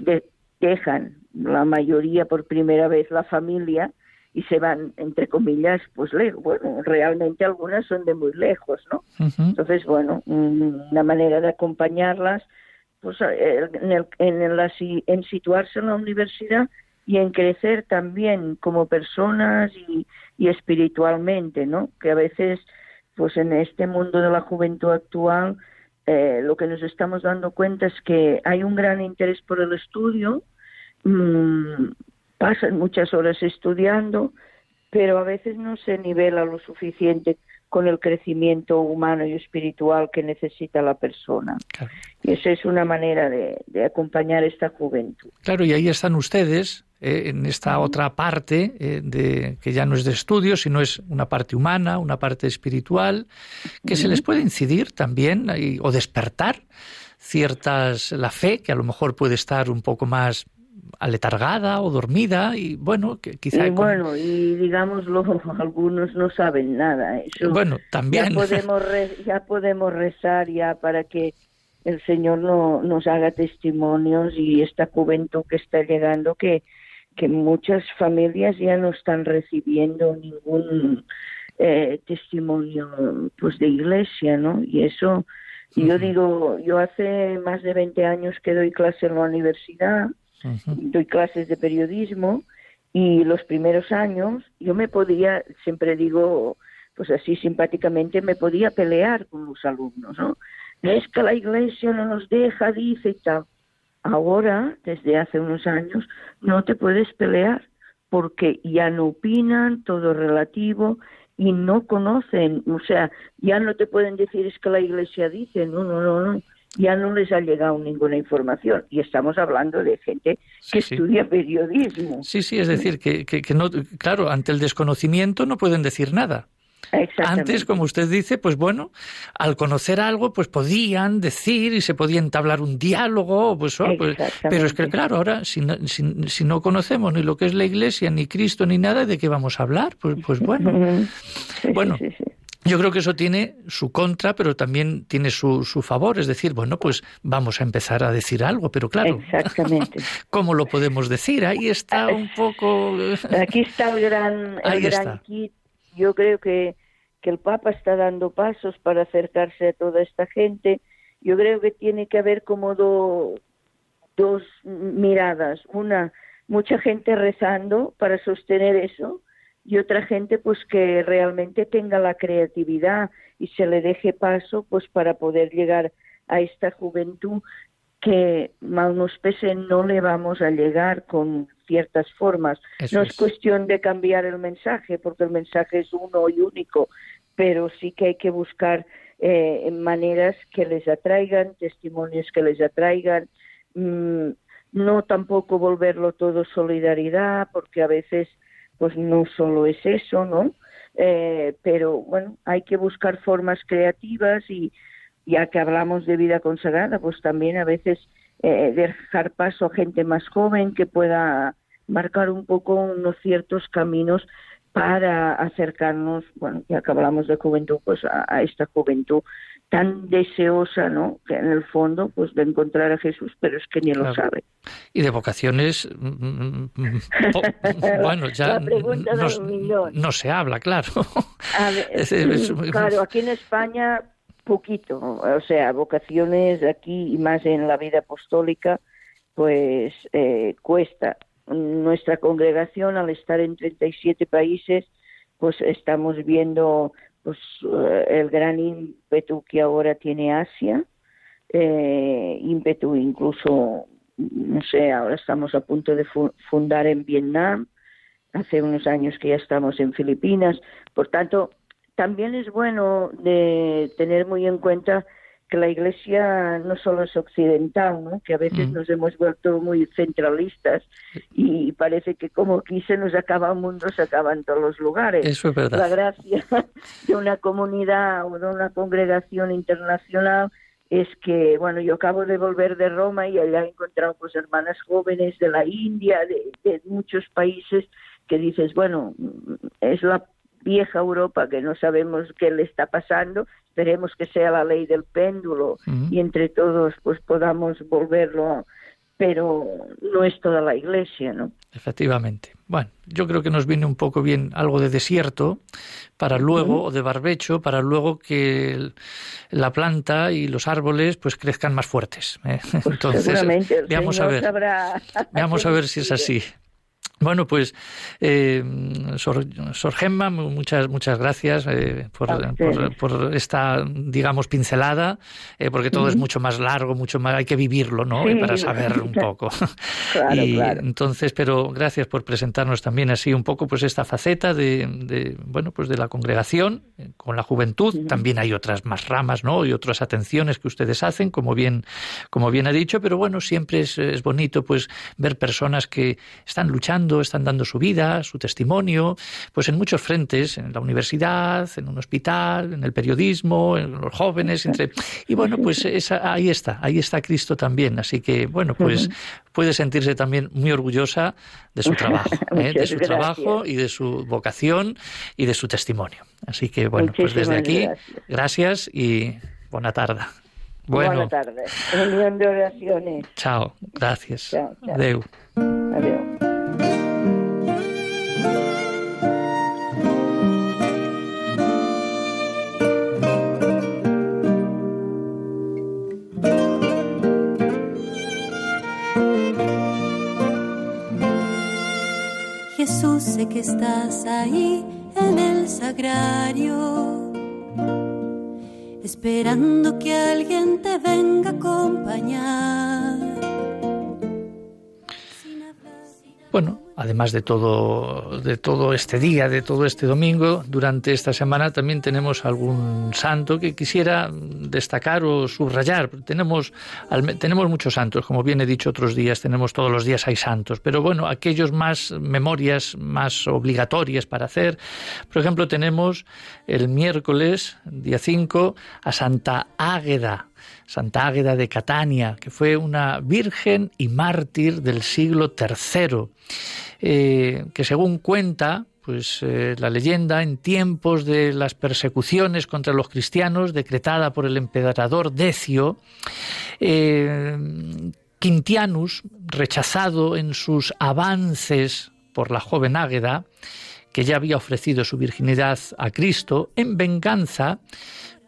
dejan la mayoría por primera vez la familia y se van, entre comillas, pues lejos. Bueno, realmente algunas son de muy lejos, ¿no? Entonces, bueno, una manera de acompañarlas, pues en, el, en, la, en situarse en la universidad y en crecer también como personas y, y espiritualmente, ¿no? Que a veces, pues en este mundo de la juventud actual, eh, lo que nos estamos dando cuenta es que hay un gran interés por el estudio, mmm, pasan muchas horas estudiando, pero a veces no se nivela lo suficiente con el crecimiento humano y espiritual que necesita la persona. Y esa es una manera de, acompañar esta juventud. Claro, y ahí están ustedes, eh, en esta otra parte, eh, de, que ya no es de estudio, sino es una parte humana, una parte espiritual, que se les puede incidir también o despertar ciertas, la fe, que a lo mejor puede estar un poco más aletargada o dormida y bueno, que quizá... Y bueno, y digámoslo, algunos no saben nada. Eso bueno, también. Ya podemos, ya podemos rezar ya para que el Señor no, nos haga testimonios y esta juventud que está llegando, que, que muchas familias ya no están recibiendo ningún eh, testimonio pues de iglesia, ¿no? Y eso, yo digo, yo hace más de 20 años que doy clase en la universidad doy clases de periodismo y los primeros años yo me podía, siempre digo, pues así simpáticamente, me podía pelear con los alumnos, ¿no? Es que la iglesia no nos deja, dice y tal. Ahora, desde hace unos años, no te puedes pelear porque ya no opinan, todo relativo y no conocen, o sea, ya no te pueden decir es que la iglesia dice, no, no, no, no ya no les ha llegado ninguna información. Y estamos hablando de gente que estudia periodismo. Sí, sí, es decir, que, que, no, claro, ante el desconocimiento no pueden decir nada. Antes, como usted dice, pues bueno, al conocer algo, pues podían decir y se podía entablar un diálogo, pues, oh, pues pero es que claro, ahora si no, si, no, conocemos ni lo que es la Iglesia, ni Cristo, ni nada, ¿de qué vamos a hablar? Pues, pues bueno, bueno, yo creo que eso tiene su contra, pero también tiene su, su favor. Es decir, bueno, pues vamos a empezar a decir algo, pero claro, Exactamente. ¿cómo lo podemos decir? Ahí está un poco. Aquí está el gran, el gran kit. Yo creo que, que el Papa está dando pasos para acercarse a toda esta gente. Yo creo que tiene que haber como dos miradas. Una, mucha gente rezando para sostener eso y otra gente pues que realmente tenga la creatividad y se le deje paso pues para poder llegar a esta juventud que mal nos pese no le vamos a llegar con ciertas formas. no es, cuestión de cambiar el mensaje porque el mensaje es uno y único, pero sí que hay que buscar eh, maneras que les atraigan, testimonios que les atraigan, mm, no tampoco volverlo todo solidaridad porque a veces pues no solo es eso, ¿no? Eh, pero bueno, hay que buscar formas creativas y ya que hablamos de vida consagrada, pues también a veces eh, dejar paso a gente más joven que pueda marcar un poco unos ciertos caminos para acercarnos, bueno, ya que hablamos de juventud, pues a esta juventud tan deseosa, ¿no? Que en el fondo, pues de encontrar a Jesús, pero es que ni lo sabe. Y de vocaciones, mm, mm, mm, bueno, ya no, se habla, claro. claro, aquí en España poquito, o sea, vocaciones aquí y más en la vida apostólica, pues eh, cuesta. Nuestra congregación, al estar en 37 países, pues estamos viendo pues eh, el gran ímpetu que ahora tiene Asia, eh, ímpetu incluso, no sé, ahora estamos a punto de fundar en Vietnam, hace unos años que ya estamos en Filipinas, por tanto, también es bueno de tener muy en cuenta que la Iglesia no solo es occidental, ¿no? que a veces Mm. nos hemos vuelto muy centralistas y parece que como aquí se nos acaba el mundo, se acaban todos los lugares. Eso es La verdad. gracia de una comunidad o de una congregación internacional es que, bueno, yo acabo de volver de Roma y allá he encontrado pues hermanas jóvenes de la India, de, de muchos países que dices, bueno, es la vieja Europa que no sabemos qué le está pasando, esperemos que sea la ley del péndulo y entre todos pues podamos volverlo, pero no es toda la iglesia, ¿no? Efectivamente. Bueno, yo creo que nos viene un poco bien algo de desierto para luego, o de barbecho, para luego que la planta y los árboles pues crezcan más fuertes. ¿eh? Entonces, Seguramente el veamos a ver. Veamos a ver si es así. Bueno, pues, eh, Sor, Sor Gemma, muchas, muchas gracias eh, por, por, esta, digamos, pincelada, eh, porque todo es mucho más largo, mucho más, hay que vivirlo, ¿no? Sí. Para saber un poco. Claro, y claro. entonces, pero gracias por presentarnos también así un poco, pues esta faceta de, de, bueno, pues de la congregación eh, con la juventud. También hay otras más ramas, ¿no? Y otras atenciones que ustedes hacen, como bien, como bien ha dicho, pero bueno, siempre es, es bonito, pues, ver personas que están luchando, están dando su vida, su testimonio, pues en muchos frentes, en la universidad, en un hospital, en el periodismo, en los jóvenes, entre y bueno, pues esa, ahí está, ahí está Cristo también, así que bueno, pues puede sentirse también muy orgullosa de su trabajo, ¿eh? de su gracias. trabajo y de su vocación y de su testimonio. Así que bueno, pues desde aquí, gracias. gracias y buena tarde. Bueno, Buenas tardes. Unión de oraciones. chao, gracias. Chao, chao. Adeu. Adiós. Sé que estás ahí en el sagrario, esperando que alguien te venga a acompañar. Además de todo, de todo este día, de todo este domingo, durante esta semana también tenemos algún santo que quisiera destacar o subrayar. Tenemos, tenemos muchos santos, como bien he dicho otros días, tenemos todos los días hay santos, pero bueno, aquellos más memorias, más obligatorias para hacer. Por ejemplo, tenemos el miércoles, día 5, a Santa Águeda. Santa Águeda de Catania, que fue una virgen y mártir del siglo III, eh, que según cuenta pues eh, la leyenda en tiempos de las persecuciones contra los cristianos decretada por el emperador Decio, eh, Quintianus, rechazado en sus avances por la joven Águeda, que ya había ofrecido su virginidad a Cristo, en venganza,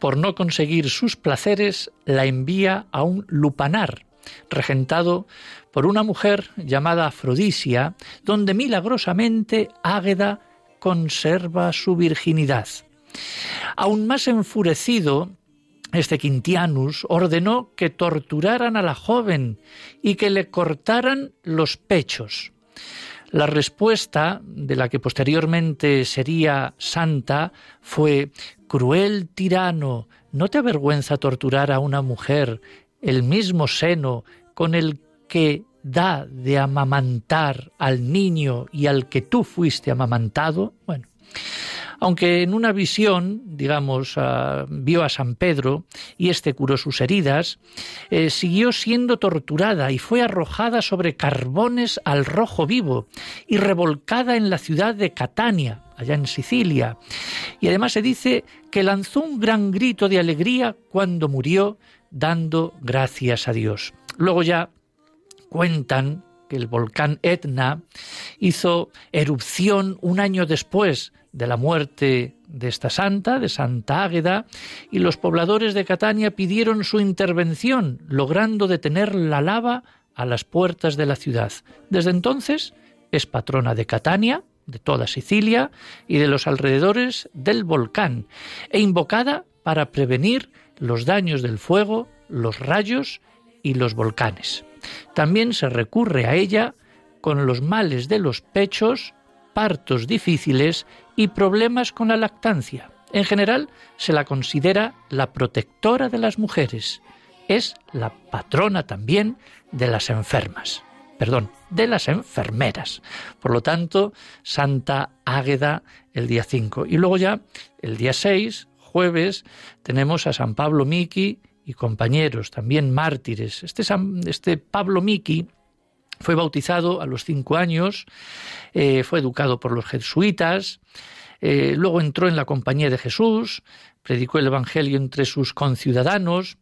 por no conseguir sus placeres, la envía a un lupanar, regentado por una mujer llamada Afrodisia, donde milagrosamente Águeda conserva su virginidad. Aún más enfurecido, este Quintianus ordenó que torturaran a la joven y que le cortaran los pechos. La respuesta, de la que posteriormente sería santa, fue Cruel tirano, ¿no te avergüenza torturar a una mujer el mismo seno con el que da de amamantar al niño y al que tú fuiste amamantado? Bueno, aunque en una visión, digamos, ah, vio a San Pedro y éste curó sus heridas, eh, siguió siendo torturada y fue arrojada sobre carbones al rojo vivo y revolcada en la ciudad de Catania, allá en Sicilia. Y además se dice que lanzó un gran grito de alegría cuando murió, dando gracias a Dios. Luego ya cuentan que el volcán Etna hizo erupción un año después de la muerte de esta santa, de Santa Águeda, y los pobladores de Catania pidieron su intervención, logrando detener la lava a las puertas de la ciudad. Desde entonces es patrona de Catania, de toda Sicilia y de los alrededores del volcán, e invocada para prevenir los daños del fuego, los rayos y los volcanes. También se recurre a ella con los males de los pechos, partos difíciles y problemas con la lactancia. En general se la considera la protectora de las mujeres. Es la patrona también de las enfermas. Perdón, de las enfermeras. Por lo tanto, Santa Águeda el día 5. Y luego ya, el día 6, jueves, tenemos a San Pablo Miki y compañeros, también mártires. Este, este Pablo Miki fue bautizado a los cinco años, eh, fue educado por los jesuitas, eh, luego entró en la compañía de Jesús, predicó el Evangelio entre sus conciudadanos,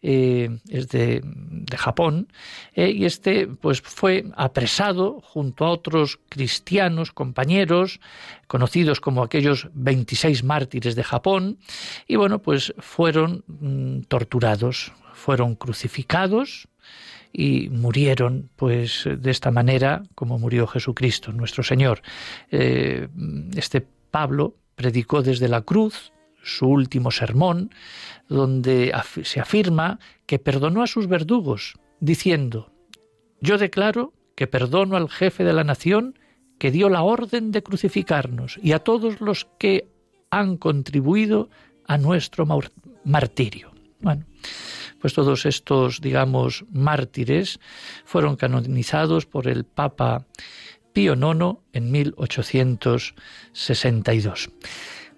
eh, es de, Japón, y este pues fue apresado junto a otros cristianos, compañeros, conocidos como aquellos 26 mártires de Japón, y bueno, pues fueron mm, torturados, fueron crucificados, y murieron pues de esta manera como murió Jesucristo, nuestro Señor. Eh, este Pablo predicó desde la cruz su último sermón, donde se afirma que perdonó a sus verdugos, diciendo, yo declaro que perdono al jefe de la nación que dio la orden de crucificarnos y a todos los que han contribuido a nuestro martirio. Bueno, pues todos estos, digamos, mártires fueron canonizados por el Papa Pío IX en 1862.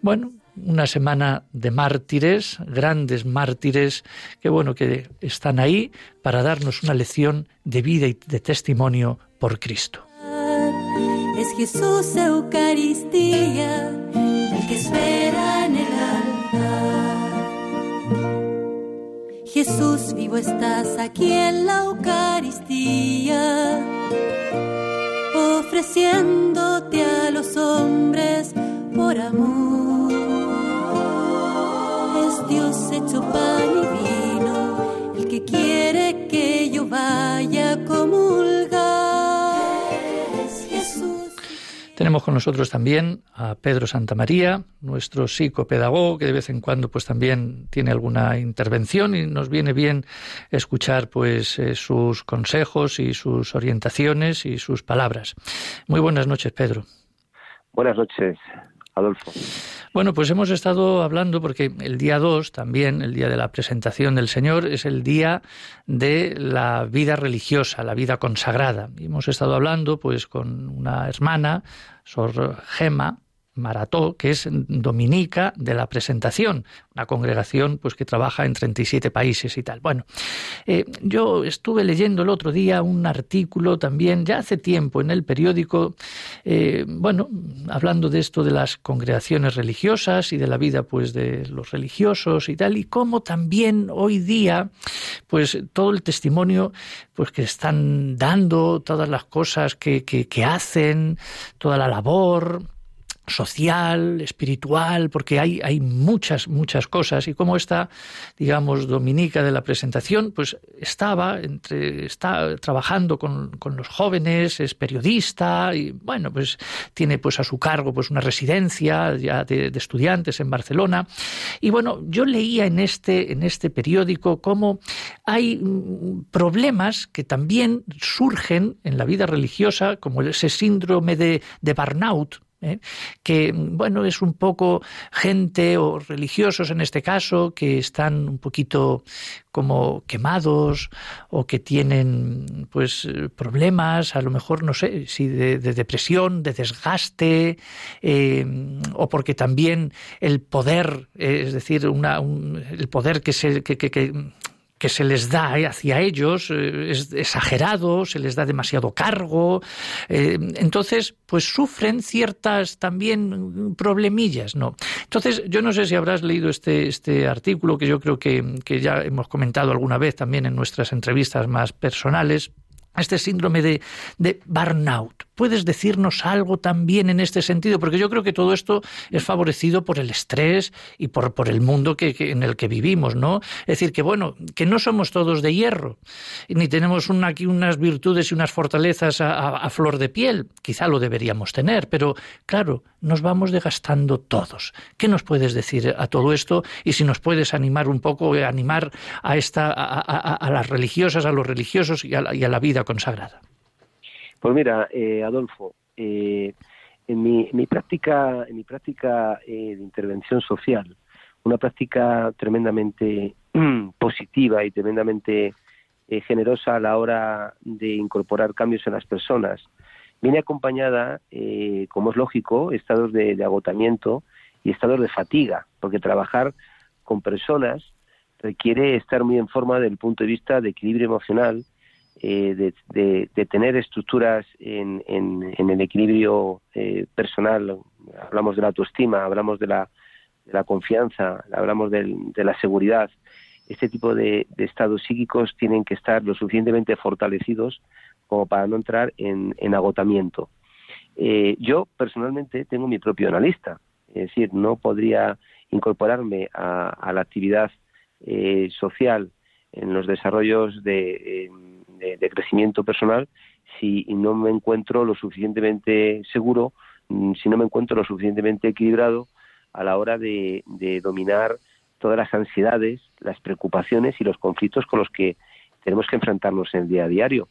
Bueno, una semana de mártires, grandes mártires, que bueno, que están ahí para darnos una lección de vida y de testimonio por Cristo. Es Jesús Eucaristía, el que espera en el Jesús vivo estás aquí en la Eucaristía, ofreciéndote a los hombres por amor. Es Dios hecho pan y vino, el que quiere que yo vaya a Tenemos con nosotros también a Pedro Santamaría, nuestro psicopedagogo, que de vez en cuando pues también tiene alguna intervención y nos viene bien escuchar pues eh, sus consejos y sus orientaciones y sus palabras. Muy buenas noches, Pedro. Buenas noches, Adolfo. Bueno, pues hemos estado hablando porque el día 2 también, el día de la presentación del Señor, es el día de la vida religiosa, la vida consagrada. Y hemos estado hablando pues con una hermana, Sor Gema, Marató, que es dominica de la presentación, una congregación pues que trabaja en 37 países y tal. Bueno, eh, yo estuve leyendo el otro día un artículo también, ya hace tiempo, en el periódico, eh, bueno, hablando de esto de las congregaciones religiosas y de la vida pues de los religiosos y tal, y cómo también hoy día, pues todo el testimonio pues que están dando, todas las cosas que, que hacen, toda la labor, social, espiritual, porque hay, hay muchas, muchas cosas. Y como esta, digamos, Dominica de la presentación, pues estaba entre, está trabajando con, con, los jóvenes, es periodista, y bueno, pues tiene pues a su cargo pues una residencia ya de, de estudiantes en Barcelona. Y bueno, yo leía en este, en este periódico cómo hay mm, problemas que también surgen en la vida religiosa, como ese síndrome de, de burnout, ¿eh? que bueno es un poco gente o religiosos en este caso que están un poquito como quemados o que tienen pues problemas a lo mejor no sé si de, depresión de desgaste eh, o porque también el poder es decir una, el poder que se que, que que se les da hacia ellos eh, es exagerado, se les da demasiado cargo. Eh, entonces, pues sufren ciertas también problemillas, ¿no? Entonces, yo no sé si habrás leído este, este artículo que yo creo que, que ya hemos comentado alguna vez también en nuestras entrevistas más personales, este síndrome de, de burnout. ¿Puedes decirnos algo también en este sentido? Porque yo creo que todo esto es favorecido por el estrés y por, por el mundo que, en el que vivimos, ¿no? Es decir, que bueno, que no somos todos de hierro, ni tenemos aquí unas virtudes y unas fortalezas a, flor de piel. Quizá lo deberíamos tener, pero claro, nos vamos desgastando todos. ¿Qué nos puedes decir a todo esto? Y si nos puedes animar un poco, eh, animar a, esta, a, las religiosas, a los religiosos y a la vida consagrada. Pues mira, eh, Adolfo, eh, en mi, práctica, en mi práctica eh, de intervención social, una práctica tremendamente positiva y tremendamente generosa a la hora de incorporar cambios en las personas, viene acompañada, eh, como es lógico, estados de, agotamiento y estados de fatiga, porque trabajar con personas requiere estar muy en forma desde el punto de vista de equilibrio emocional, eh, de, tener estructuras en, el equilibrio eh, personal. Hablamos de la autoestima, hablamos de la, confianza, hablamos de la seguridad. Este tipo de, estados psíquicos tienen que estar lo suficientemente fortalecidos como para no entrar en, agotamiento. Eh, yo personalmente tengo mi propio analista, es decir, no podría incorporarme a, la actividad social en los desarrollos de, de, crecimiento personal si no me encuentro lo suficientemente seguro, mm, si no me encuentro lo suficientemente equilibrado a la hora de, dominar todas las ansiedades, las preocupaciones y los conflictos con los que tenemos que enfrentarnos en el día a diario.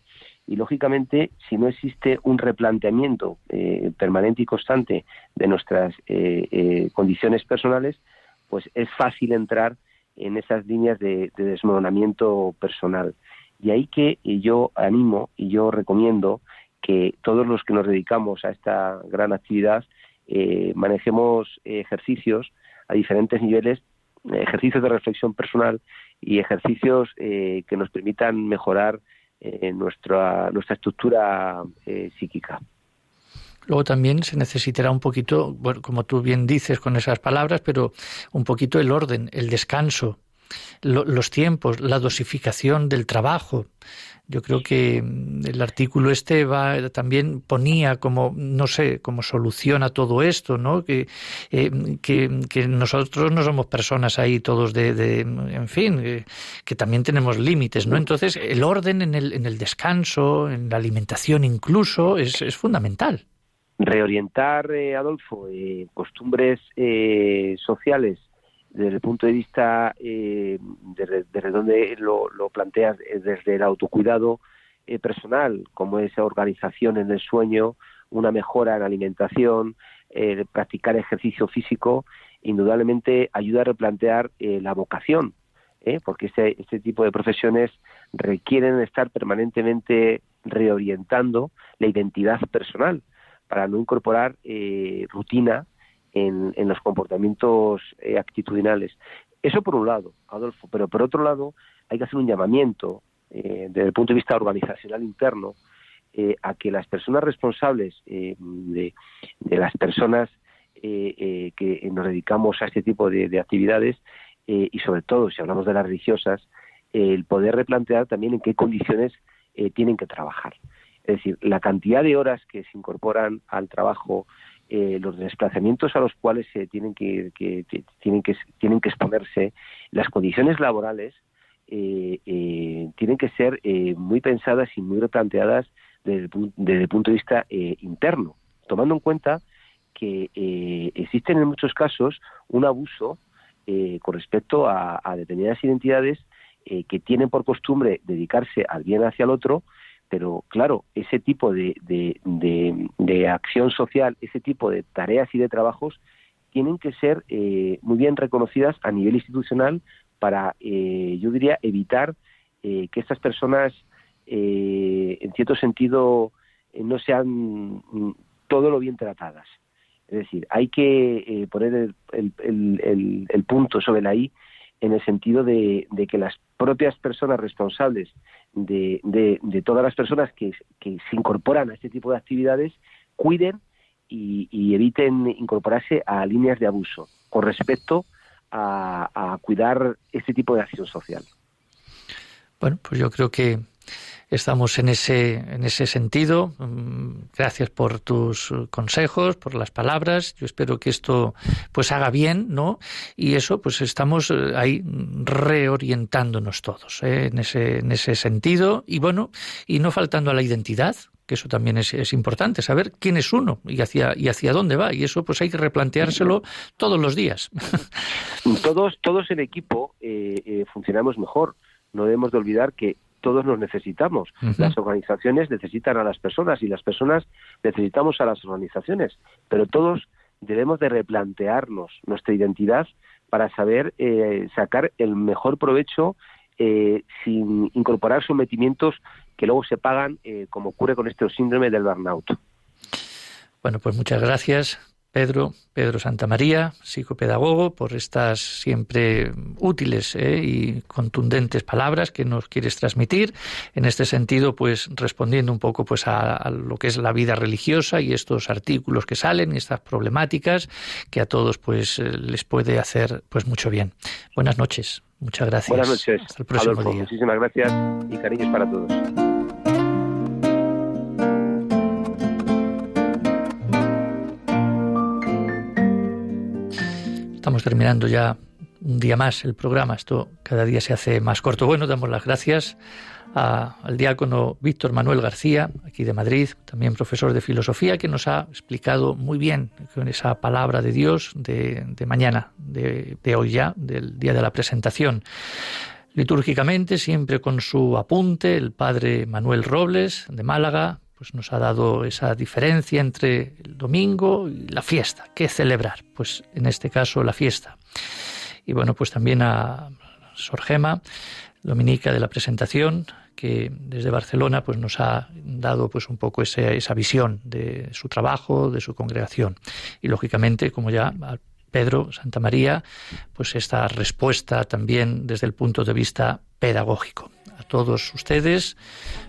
Y lógicamente, si no existe un replanteamiento eh, permanente y constante de nuestras eh, eh, condiciones personales, pues es fácil entrar en esas líneas de, de desmoronamiento personal. Y ahí que yo animo y yo recomiendo que todos los que nos dedicamos a esta gran actividad eh, manejemos ejercicios a diferentes niveles, ejercicios de reflexión personal y ejercicios que nos permitan mejorar eh, nuestra, nuestra estructura psíquica. Luego también se necesitará un poquito, bueno, como tú bien dices con esas palabras, pero un poquito el orden, el descanso, los tiempos, la dosificación del trabajo. Yo creo que mm, el artículo este va también ponía como no sé como solución a todo esto, ¿no? Que, eh, que, nosotros no somos personas ahí todos de, en fin, eh, que también tenemos límites, ¿no? Entonces el orden en el, en el descanso, en la alimentación incluso es, es fundamental. Reorientar, eh, Adolfo, costumbres sociales desde el punto de vista, eh, desde, donde lo, planteas, eh, desde el autocuidado eh, personal, como esa organización en el sueño, una mejora en alimentación, eh, practicar ejercicio físico, indudablemente ayuda a replantear la vocación, porque este, este tipo de profesiones requieren estar permanentemente reorientando la identidad personal para no incorporar rutina en, los comportamientos eh, actitudinales. Eso por un lado, Adolfo, pero por otro lado hay que hacer un llamamiento eh, desde el punto de vista organizacional interno eh, a que las personas responsables de, las personas que nos dedicamos a este tipo de, de actividades y sobre todo si hablamos de las religiosas, el poder replantear también en qué condiciones tienen que trabajar. Es decir, la cantidad de horas que se incorporan al trabajo eh, los desplazamientos a los cuales se tienen que, tienen que tienen que exponerse, las condiciones laborales eh, eh, tienen que ser muy pensadas y muy replanteadas desde el, punto de vista interno, tomando en cuenta que existen en muchos casos un abuso con respecto a, a determinadas identidades que tienen por costumbre dedicarse al bien hacia el otro pero claro, ese tipo de, de, acción social, ese tipo de tareas y de trabajos tienen que ser eh, muy bien reconocidas a nivel institucional para, eh, yo diría, evitar eh, que estas personas, en cierto sentido, no sean mm, todo lo bien tratadas. Es decir, hay que poner el, el, el, punto sobre la I en el sentido de, que las propias personas responsables de, todas las personas que, se incorporan a este tipo de actividades cuiden y, eviten incorporarse a líneas de abuso con respecto a, a cuidar este tipo de acción social. Bueno, pues yo creo que estamos en ese, en ese sentido. Mm, gracias por tus consejos, por las palabras. Yo espero que esto pues haga bien, ¿no? Y eso, pues estamos eh, ahí reorientándonos todos ¿eh? en, ese, en ese sentido. Y bueno, y no faltando a la identidad, que eso también es, es, importante, saber quién es uno y hacia, y hacia dónde va. Y eso pues hay que replanteárselo todos los días. Todos, todos en equipo eh, funcionamos mejor. No debemos de olvidar que todos nos necesitamos. Las organizaciones necesitan a las personas y las personas necesitamos a las organizaciones, pero todos debemos de replantearnos nuestra identidad para saber eh, sacar el mejor provecho eh, sin incorporar sometimientos que luego se pagan, eh, como ocurre con este síndrome del burnout. Bueno, pues muchas gracias. Pedro, Pedro Santamaría, psicopedagogo, por estas siempre útiles eh, y contundentes palabras que nos quieres transmitir. En este sentido, pues respondiendo un poco pues a, lo que es la vida religiosa y estos artículos que salen y estas problemáticas que a todos pues eh, les puede hacer pues mucho bien. Buenas noches. Muchas gracias. Buenas noches. Hasta el próximo día. Muchísimas gracias y cariños para todos. Estamos terminando ya un día más el programa. Esto cada día se hace más corto. Bueno, damos las gracias al diácono Víctor Manuel García, aquí de Madrid, también profesor de filosofía, que nos ha explicado muy bien con esa palabra de Dios de, mañana, de hoy ya, del día de la presentación. Litúrgicamente, siempre con su apunte, el padre Manuel Robles, de Málaga, pues nos ha dado esa diferencia entre el domingo y la fiesta. ¿Qué celebrar? Pues en este caso la fiesta. Y bueno, pues también a Sor Gema, dominica de la presentación, que desde Barcelona pues nos ha dado pues un poco esa visión de su trabajo, de su congregación. Y lógicamente, como ya Pedro Santa María, pues esta respuesta también desde el punto de vista pedagógico todos ustedes.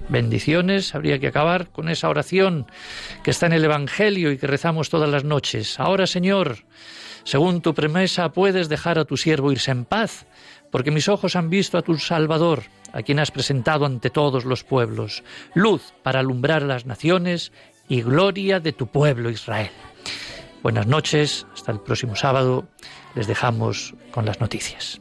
Bendiciones. Habría que acabar con esa oración que está en el Evangelio y que rezamos todas las noches. Ahora, Señor, según tu promesa, puedes dejar a tu siervo irse en paz, porque mis ojos han visto a tu Salvador, a quien has presentado ante todos los pueblos, luz para alumbrar las naciones y gloria de tu pueblo Israel. Buenas noches, hasta el próximo sábado. Les dejamos con las noticias.